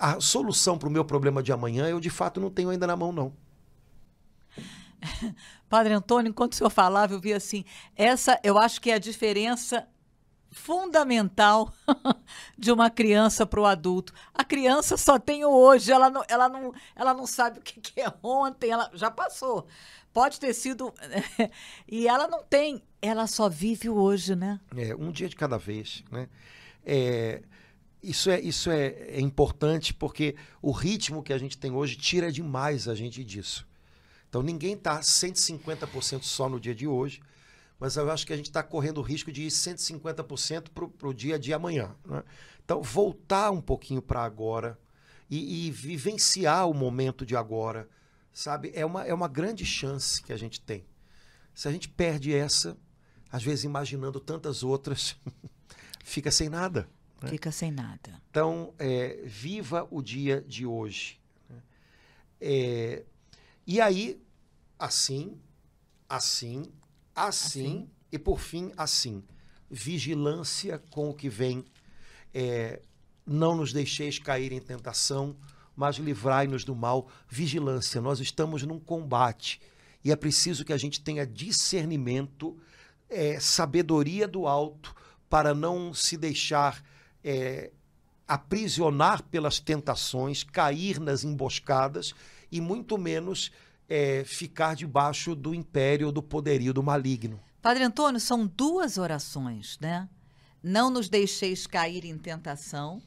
A solução para o meu problema de amanhã eu de fato não tenho ainda na mão, não. Padre Antônio, enquanto o senhor falava, eu vi assim: essa eu acho que é a diferença fundamental de uma criança para o adulto. A criança só tem o hoje, ela não, ela não, ela não sabe o que, que é ontem, ela já passou. Pode ter sido. e ela não tem, ela só vive o hoje, né? É, um dia de cada vez, né? É, isso é, isso é, é, importante porque o ritmo que a gente tem hoje tira demais a gente disso. Então ninguém está 150% só no dia de hoje, mas eu acho que a gente está correndo o risco de ir 150% para o dia de amanhã. Né? Então voltar um pouquinho para agora e, e, vivenciar o momento de agora, sabe? É uma, é uma grande chance que a gente tem. Se a gente perde essa, às vezes imaginando tantas outras. fica sem nada. Né? Fica sem nada. Então, é, viva o dia de hoje. Né? É, e aí, assim, assim, assim, assim, e por fim, assim. Vigilância com o que vem. É, não nos deixeis cair em tentação, mas livrai-nos do mal. Vigilância. Nós estamos num combate e é preciso que a gente tenha discernimento, é, sabedoria do alto para não se deixar é, aprisionar pelas tentações, cair nas emboscadas e muito menos é, ficar debaixo do império do poderio do maligno. Padre Antônio, são duas orações, né? Não nos deixeis cair em tentação,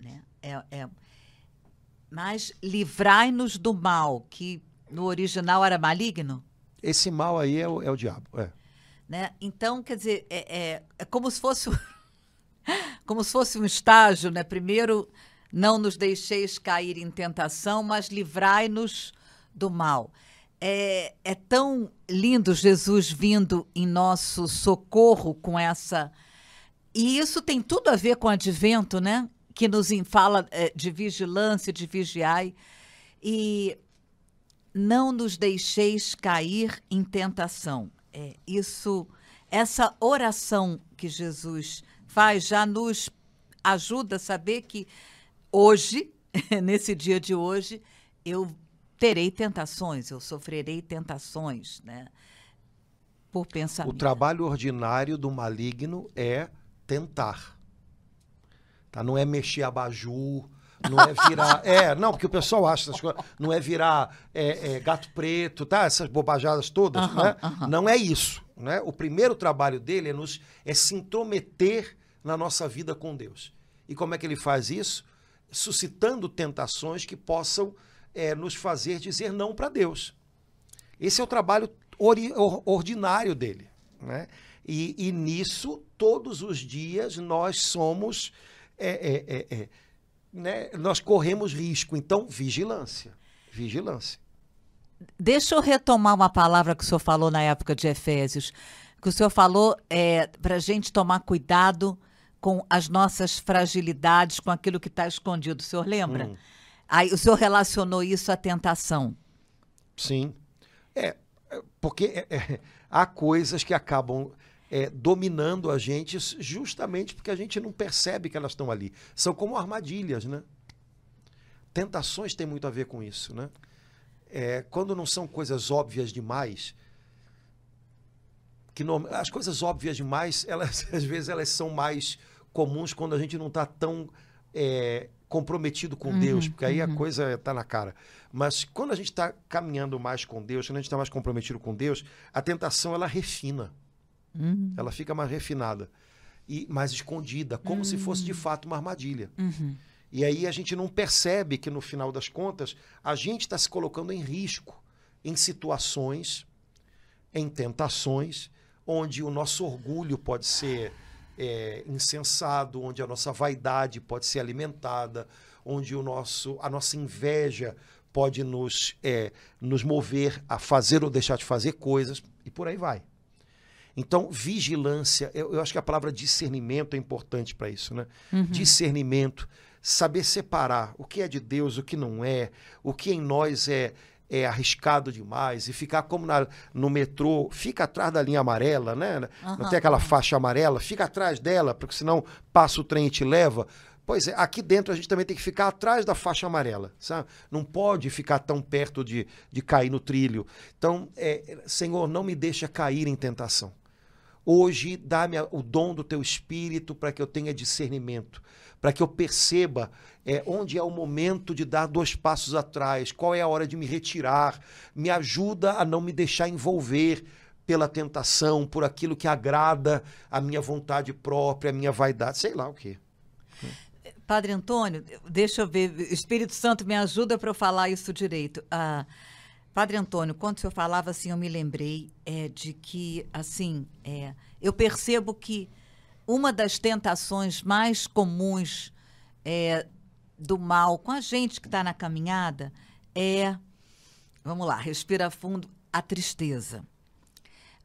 né? É, é, mas livrai-nos do mal, que no original era maligno. Esse mal aí é o, é o diabo, é. Né? Então, quer dizer, é, é, é como se fosse como se fosse um estágio, né? Primeiro, não nos deixeis cair em tentação, mas livrai-nos do mal. É, é tão lindo Jesus vindo em nosso socorro com essa. E isso tem tudo a ver com o advento, né? Que nos fala é, de vigilância, de vigiai. E não nos deixeis cair em tentação. É, isso, essa oração que Jesus faz já nos ajuda a saber que hoje, nesse dia de hoje, eu terei tentações, eu sofrerei tentações, né? Por pensamento. O trabalho ordinário do maligno é tentar. Tá? Não é mexer abajur, não é virar. é, não, porque o pessoal acha essas coisas. Não é virar é, é, gato preto, tá? Essas bobajadas todas, né? Não é isso. Né? O primeiro trabalho dele é, nos, é se intrometer na nossa vida com Deus. E como é que ele faz isso? Suscitando tentações que possam é, nos fazer dizer não para Deus. Esse é o trabalho ordinário dele. Né? E, e, nisso, todos os dias, nós somos. É, é, é, é né? Nós corremos risco. Então, vigilância. Vigilância. Deixa eu retomar uma palavra que o senhor falou na época de Efésios. Que o senhor falou é, para a gente tomar cuidado com as nossas fragilidades, com aquilo que está escondido. O senhor lembra? Hum. Aí o senhor relacionou isso à tentação. Sim. É, é porque é, é, há coisas que acabam é, dominando a gente justamente porque a gente não percebe que elas estão ali. São como armadilhas, né? Tentações têm muito a ver com isso, né? É, quando não são coisas óbvias demais, que não, as coisas óbvias demais, elas às vezes elas são mais comuns quando a gente não está tão é, comprometido com uhum, Deus, porque aí uhum. a coisa está na cara. Mas quando a gente está caminhando mais com Deus, quando a gente está mais comprometido com Deus, a tentação ela refina. Uhum. Ela fica mais refinada e mais escondida, como se fosse de hum. fato uma armadilha. Uhum. E aí a gente não percebe que no final das contas a gente está se colocando em risco em situações, em tentações, onde o nosso orgulho pode ser é, insensado, onde a nossa vaidade pode ser alimentada, onde o nosso, a nossa inveja pode nos, é, nos mover a fazer ou deixar de fazer coisas, e por aí vai. Então, vigilância, eu, eu acho que a palavra discernimento é importante para isso, né? Uhum. Discernimento, saber separar o que é de Deus, o que não é, o que em nós é, é arriscado demais e ficar como na, no metrô, fica atrás da linha amarela, né? Uhum. Não tem aquela faixa amarela, fica atrás dela, porque senão passa o trem e te leva. Pois é, aqui dentro a gente também tem que ficar atrás da faixa amarela, sabe? Não pode ficar tão perto de, de cair no trilho. Então, é, Senhor, não me deixa cair em tentação. Hoje, dá-me o dom do teu espírito para que eu tenha discernimento, para que eu perceba é, onde é o momento de dar dois passos atrás, qual é a hora de me retirar. Me ajuda a não me deixar envolver pela tentação, por aquilo que agrada a minha vontade própria, a minha vaidade, sei lá o quê. Padre Antônio, deixa eu ver, Espírito Santo me ajuda para eu falar isso direito. Ah, Padre Antônio, quando o senhor falava assim, eu me lembrei é, de que, assim, é, eu percebo que uma das tentações mais comuns é, do mal com a gente que está na caminhada é, vamos lá, respira fundo, a tristeza.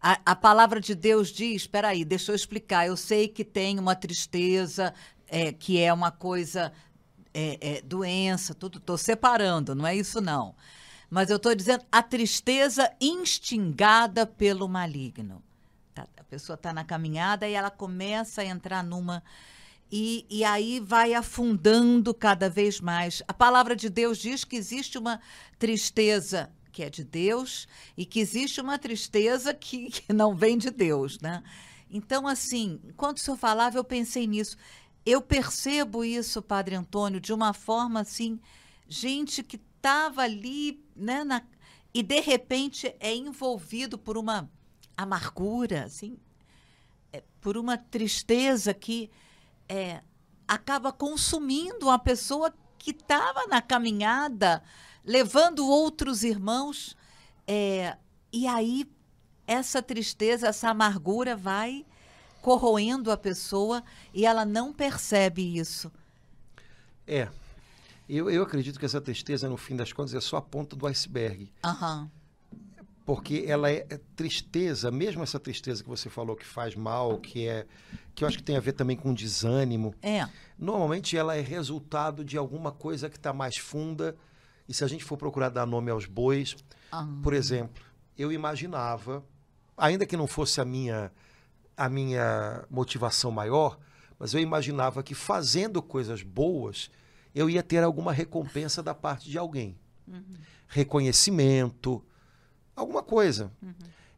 A, a, palavra de Deus diz, espera aí, deixa eu explicar. Eu sei que tem uma tristeza, é, que é uma coisa, é, é, doença, tudo. Estou separando, não é isso não mas eu estou dizendo a tristeza instigada pelo maligno. Tá, a pessoa está na caminhada e ela começa a entrar numa. E, e aí vai afundando cada vez mais. A palavra de Deus diz que existe uma tristeza que é de Deus e que existe uma tristeza que, que não vem de Deus, né? Então, assim, enquanto o senhor falava, eu pensei nisso. Eu percebo isso, Padre Antônio, de uma forma assim, gente que estava ali, né, na, e de repente é envolvido por uma amargura, assim, é, por uma tristeza que é, acaba consumindo uma pessoa que estava na caminhada, levando outros irmãos, é, e aí essa tristeza, essa amargura vai corroendo a pessoa e ela não percebe isso. É. Eu, eu acredito que essa tristeza, no fim das contas, é só a ponta do iceberg. Aham. Porque ela é, é tristeza, mesmo essa tristeza que você falou que faz mal, que é que eu acho que tem a ver também com desânimo. É. Normalmente ela é resultado de alguma coisa que está mais funda. E se a gente for procurar dar nome aos bois, Aham. por exemplo, eu imaginava, ainda que não fosse a minha a minha motivação maior, mas eu imaginava que fazendo coisas boas, eu ia ter alguma recompensa da parte de alguém. Reconhecimento, alguma coisa.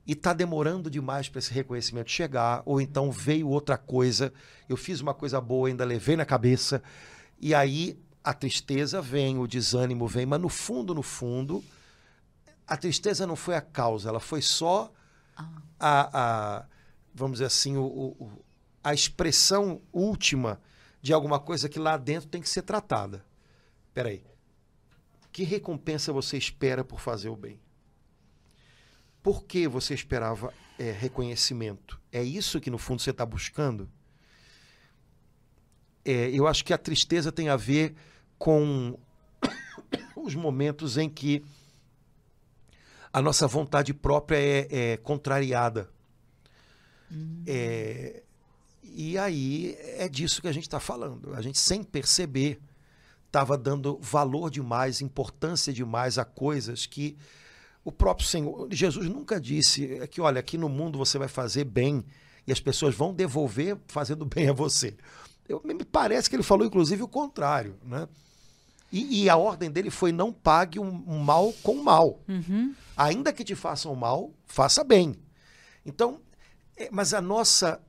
E está demorando demais para esse reconhecimento chegar, ou então veio outra coisa, eu fiz uma coisa boa, ainda levei na cabeça, e aí a tristeza vem, o desânimo vem, mas no fundo, no fundo, a tristeza não foi a causa, ela foi só a, a- vamos dizer assim, o- o- a expressão última de alguma coisa que lá dentro tem que ser tratada. Peraí. Que recompensa você espera por fazer o bem? Por que você esperava é, reconhecimento? É isso que no fundo você está buscando? É, eu acho que a tristeza tem a ver com os momentos em que a nossa vontade própria é, é contrariada. É, e aí é disso que a gente está falando. A gente, sem perceber, estava dando valor demais, importância demais a coisas que o próprio Senhor, Jesus nunca disse é que, olha, aqui no mundo você vai fazer bem e as pessoas vão devolver fazendo bem a você. Eu, me parece que ele falou, inclusive, o contrário. Né? E, e a ordem dele foi não pague um, um mal com mal. Ainda que te façam mal, faça bem. Então, é, mas a nossa,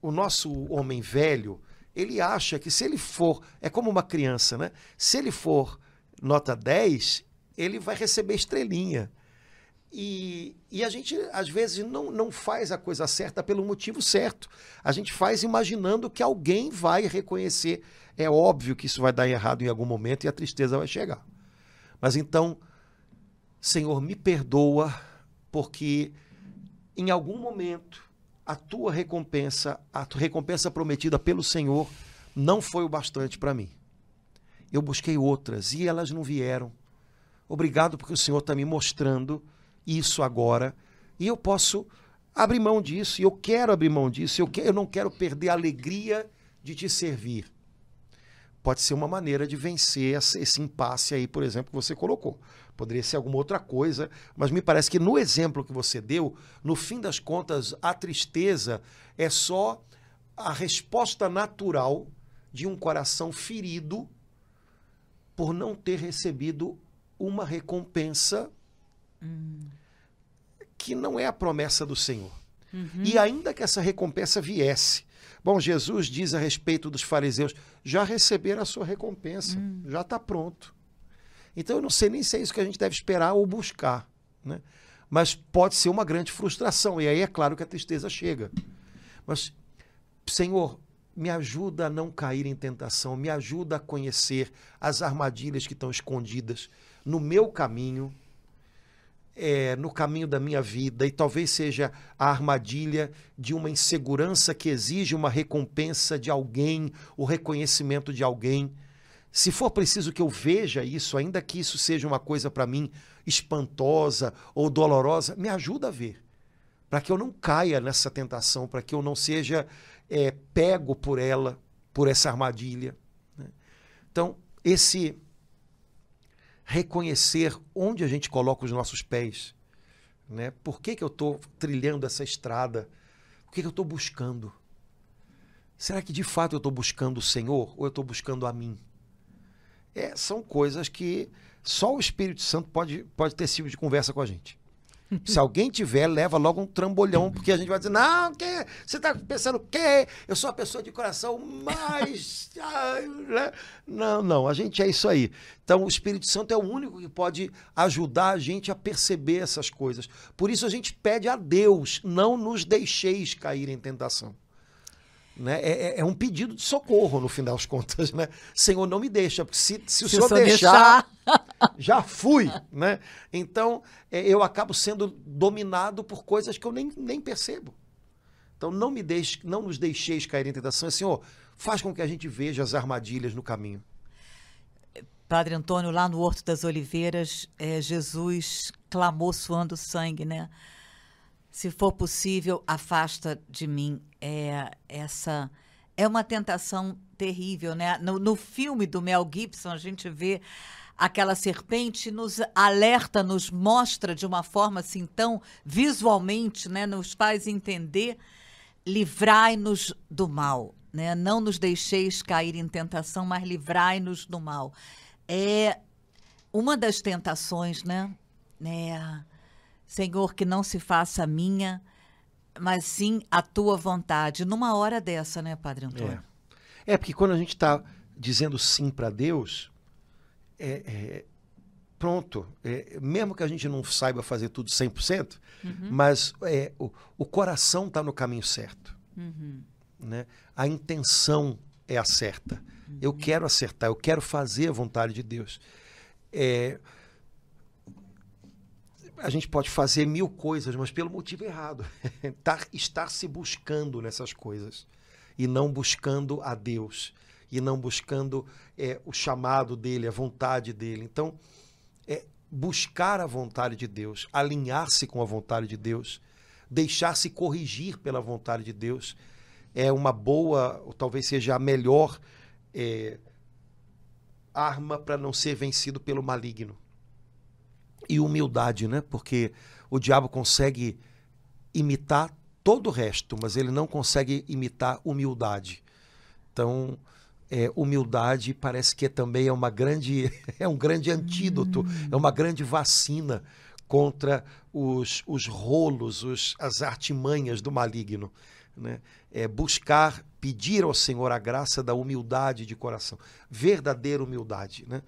o nosso homem velho, ele acha que se ele for, é como uma criança, né? Se ele for nota 10, ele vai receber estrelinha. E, e a gente, às vezes, não, não faz a coisa certa pelo motivo certo. A gente faz imaginando que alguém vai reconhecer. É óbvio que isso vai dar errado em algum momento e a tristeza vai chegar. Mas então, Senhor, me perdoa, porque em algum momento a tua recompensa, a tua recompensa prometida pelo Senhor, não foi o bastante para mim. Eu busquei outras e elas não vieram. Obrigado porque o Senhor está me mostrando isso agora e eu posso abrir mão disso e eu quero abrir mão disso. Eu, que- eu não quero perder a alegria de te servir. Pode ser uma maneira de vencer esse impasse aí, por exemplo, que você colocou. Poderia ser alguma outra coisa, mas me parece que no exemplo que você deu, no fim das contas, a tristeza é só a resposta natural de um coração ferido por não ter recebido uma recompensa que não é a promessa do Senhor. E ainda que essa recompensa viesse. Bom, Jesus diz a respeito dos fariseus: já receberam a sua recompensa, já está pronto. Então eu não sei nem se é isso que a gente deve esperar ou buscar. Né? Mas pode ser uma grande frustração. E aí é claro que a tristeza chega. Mas, Senhor, me ajuda a não cair em tentação, me ajuda a conhecer as armadilhas que estão escondidas no meu caminho, é, no caminho da minha vida, e talvez seja a armadilha de uma insegurança que exige uma recompensa de alguém, o reconhecimento de alguém. Se for preciso que eu veja isso, ainda que isso seja uma coisa para mim espantosa ou dolorosa, me ajuda a ver para que eu não caia nessa tentação, para que eu não seja é, pego por ela, por essa armadilha. né? Então, esse reconhecer onde a gente coloca os nossos pés, né? Por que, que eu estou trilhando essa estrada? O que, que eu estou buscando? Será que de fato eu estou buscando o Senhor ou eu estou buscando a mim? É, são coisas que só o Espírito Santo pode, pode ter sido de conversa com a gente. Se alguém tiver, leva logo um trambolhão, porque a gente vai dizer, não, que, você está pensando o quê? Eu sou uma pessoa de coração mais... ai, né? Não, não, a gente é isso aí. Então, o Espírito Santo é o único que pode ajudar a gente a perceber essas coisas. Por isso a gente pede a Deus, não nos deixeis cair em tentação. Né? É, é- é um pedido de socorro, no fim das contas. Né? Senhor, não me deixa, porque se, se Se o senhor deixar, Já fui, né? Então, é, eu acabo sendo dominado por coisas que eu nem, nem percebo. Então, não me deixe, não nos deixeis cair em tentação. Senhor, faz com que a gente veja as armadilhas no caminho. Padre Antônio, lá no Horto das Oliveiras, é, Jesus clamou suando sangue, né? Se for possível, afasta de mim é, essa. É uma tentação terrível, né? No, no filme do Mel Gibson, a gente vê aquela serpente nos alerta, nos mostra de uma forma assim tão visualmente, né, nos faz entender, livrai-nos do mal, né? Não nos deixeis cair em tentação, mas livrai-nos do mal é uma das tentações, né? É, Senhor, que não se faça minha, mas sim a tua vontade. Numa hora dessa, né, Padre Antônio? É, é porque quando a gente está dizendo sim para Deus, é, é, pronto, é, mesmo que a gente não saiba fazer tudo 100%, uhum. mas é, o, o coração está no caminho certo. Uhum. Né? A intenção é a certa. Uhum. Eu quero acertar, eu quero fazer a vontade de Deus. É, a gente pode fazer mil coisas, mas pelo motivo errado. estar, estar se buscando nessas coisas e não buscando a Deus e não buscando é, o chamado dele, a vontade dele. Então, é buscar a vontade de Deus, alinhar-se com a vontade de Deus, deixar-se corrigir pela vontade de Deus é uma boa, ou talvez seja a melhor é, arma para não ser vencido pelo maligno. E humildade, né? Porque o diabo consegue imitar todo o resto, mas ele não consegue imitar humildade. Então, é, humildade parece que também é uma grande é um grande antídoto, é uma grande vacina contra os, os rolos, os, as artimanhas do maligno né? É buscar, pedir ao Senhor a graça da humildade de coração, verdadeira humildade, né?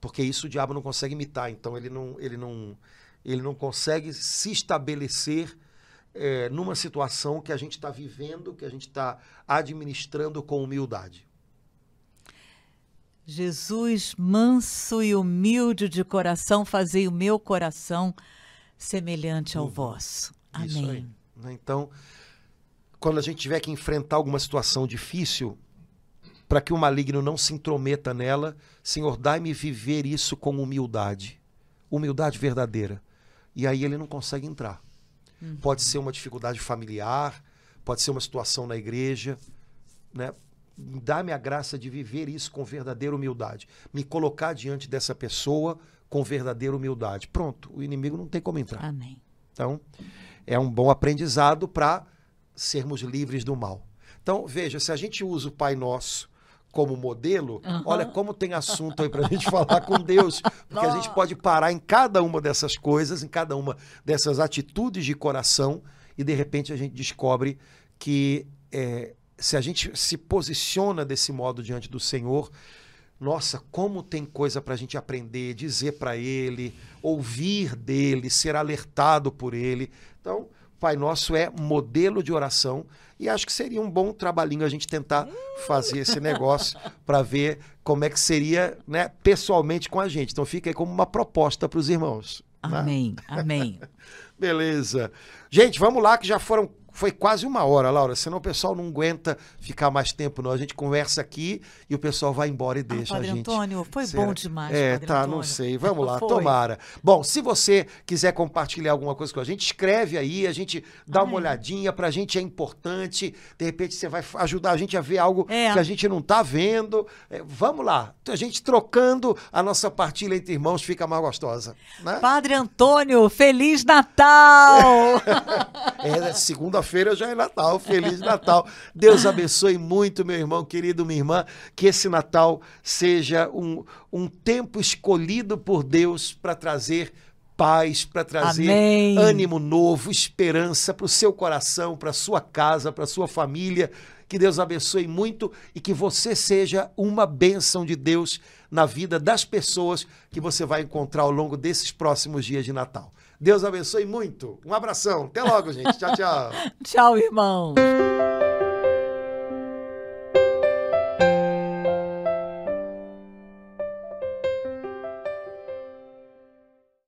Porque isso o diabo não consegue imitar, então ele não, ele não, ele não consegue se estabelecer é, numa situação que a gente está vivendo, que a gente está administrando com humildade. Jesus, manso e humilde de coração, fazei o meu coração semelhante ao vosso. Amém. Né? Então, quando a gente tiver que enfrentar alguma situação difícil, para que o maligno não se intrometa nela, Senhor, dai-me viver isso com humildade. Humildade verdadeira. E aí ele não consegue entrar. Uhum. Pode ser uma dificuldade familiar, pode ser uma situação na igreja, né? Dá-me a graça de viver isso com verdadeira humildade. Me colocar diante dessa pessoa com verdadeira humildade. Pronto, o inimigo não tem como entrar. Amém. Então, é um bom aprendizado para sermos livres do mal. Então, veja, se a gente usa o Pai Nosso como modelo, uhum. olha como tem assunto aí para a gente falar com Deus, porque a gente pode parar em cada uma dessas coisas, em cada uma dessas atitudes de coração, e de repente a gente descobre que é, se a gente se posiciona desse modo diante do Senhor, nossa, como tem coisa para a gente aprender, dizer para Ele, ouvir dele, ser alertado por Ele. Então, Pai Nosso é modelo de oração e acho que seria um bom trabalhinho a gente tentar fazer esse negócio para ver como é que seria né, pessoalmente com a gente. Então fica aí como uma proposta para os irmãos. Né? Amém, né? amém. Beleza. Gente, vamos lá que já foram foi quase uma hora, Laura, senão o pessoal não aguenta ficar mais tempo, não. A gente conversa aqui e o pessoal vai embora e ah, deixa ah, a gente. Antônio, foi Será? bom demais. É, padre tá, Antônio. não sei. Vamos lá, tomara. Bom, se você quiser compartilhar alguma coisa com a gente, escreve aí, a gente dá Ai. uma olhadinha, pra gente é importante. De repente você vai ajudar a gente a ver algo é. que a gente não tá vendo. É, vamos lá, a gente trocando a nossa partilha entre irmãos fica mais gostosa. Né? Padre Antônio, Feliz Natal! é, segunda-feira feira já é Natal. Feliz Natal. Deus abençoe muito, meu irmão querido, minha irmã. Que esse Natal seja um, um tempo escolhido por Deus para trazer paz, para trazer Amém. ânimo novo, esperança para o seu coração, para a sua casa, para a sua família. Que Deus abençoe muito e que você seja uma bênção de Deus na vida das pessoas que você vai encontrar ao longo desses próximos dias de Natal. Deus abençoe muito. Um abração. Até logo, gente. Tchau, tchau. tchau, irmãos.